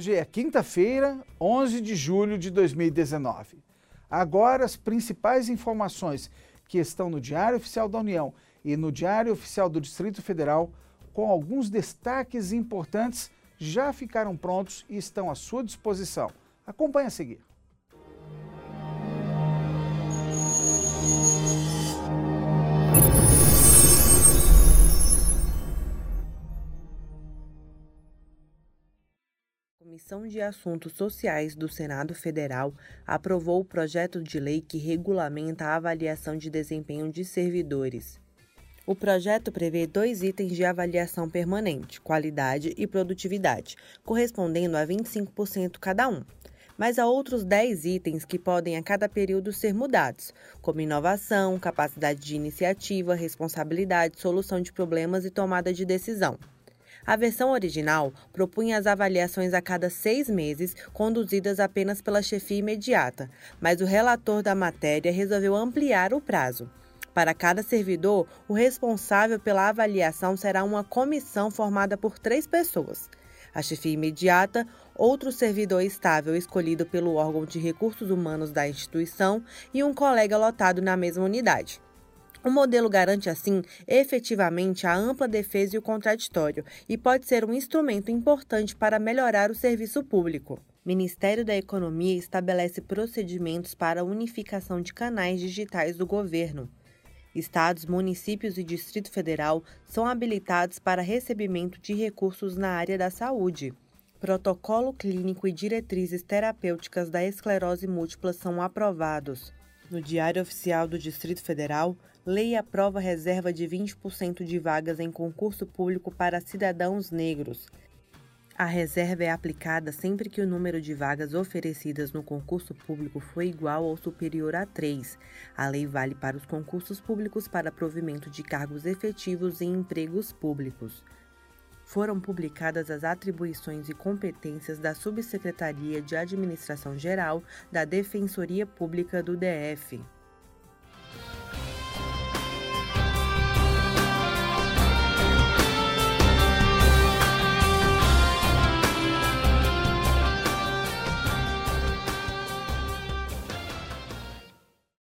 Hoje é quinta-feira, 11 de julho de 2019. Agora, as principais informações que estão no Diário Oficial da União e no Diário Oficial do Distrito Federal, com alguns destaques importantes, já ficaram prontos e estão à sua disposição. Acompanhe a seguir. Comissão de Assuntos Sociais do Senado Federal aprovou o projeto de lei que regulamenta a avaliação de desempenho de servidores. O projeto prevê dois itens de avaliação permanente, qualidade e produtividade, correspondendo a 25% cada um. Mas há outros 10 itens que podem a cada período ser mudados, como inovação, capacidade de iniciativa, responsabilidade, solução de problemas e tomada de decisão. A versão original propunha as avaliações a cada seis meses, conduzidas apenas pela chefia imediata, mas o relator da matéria resolveu ampliar o prazo. Para cada servidor, o responsável pela avaliação será uma comissão formada por três pessoas. A chefia imediata, outro servidor estável escolhido pelo órgão de recursos humanos da instituição e um colega lotado na mesma unidade. O modelo garante, assim, efetivamente a ampla defesa e o contraditório e pode ser um instrumento importante para melhorar o serviço público. Ministério da Economia estabelece procedimentos para a unificação de canais digitais do governo. Estados, municípios e Distrito Federal são habilitados para recebimento de recursos na área da saúde. Protocolo clínico e diretrizes terapêuticas da esclerose múltipla são aprovados. No Diário Oficial do Distrito Federal, lei aprova reserva de 20% de vagas em concurso público para cidadãos negros. A reserva é aplicada sempre que o número de vagas oferecidas no concurso público for igual ou superior a 3. A lei vale para os concursos públicos para provimento de cargos efetivos em empregos públicos foram publicadas as atribuições e competências da Subsecretaria de Administração Geral da Defensoria Pública do DF.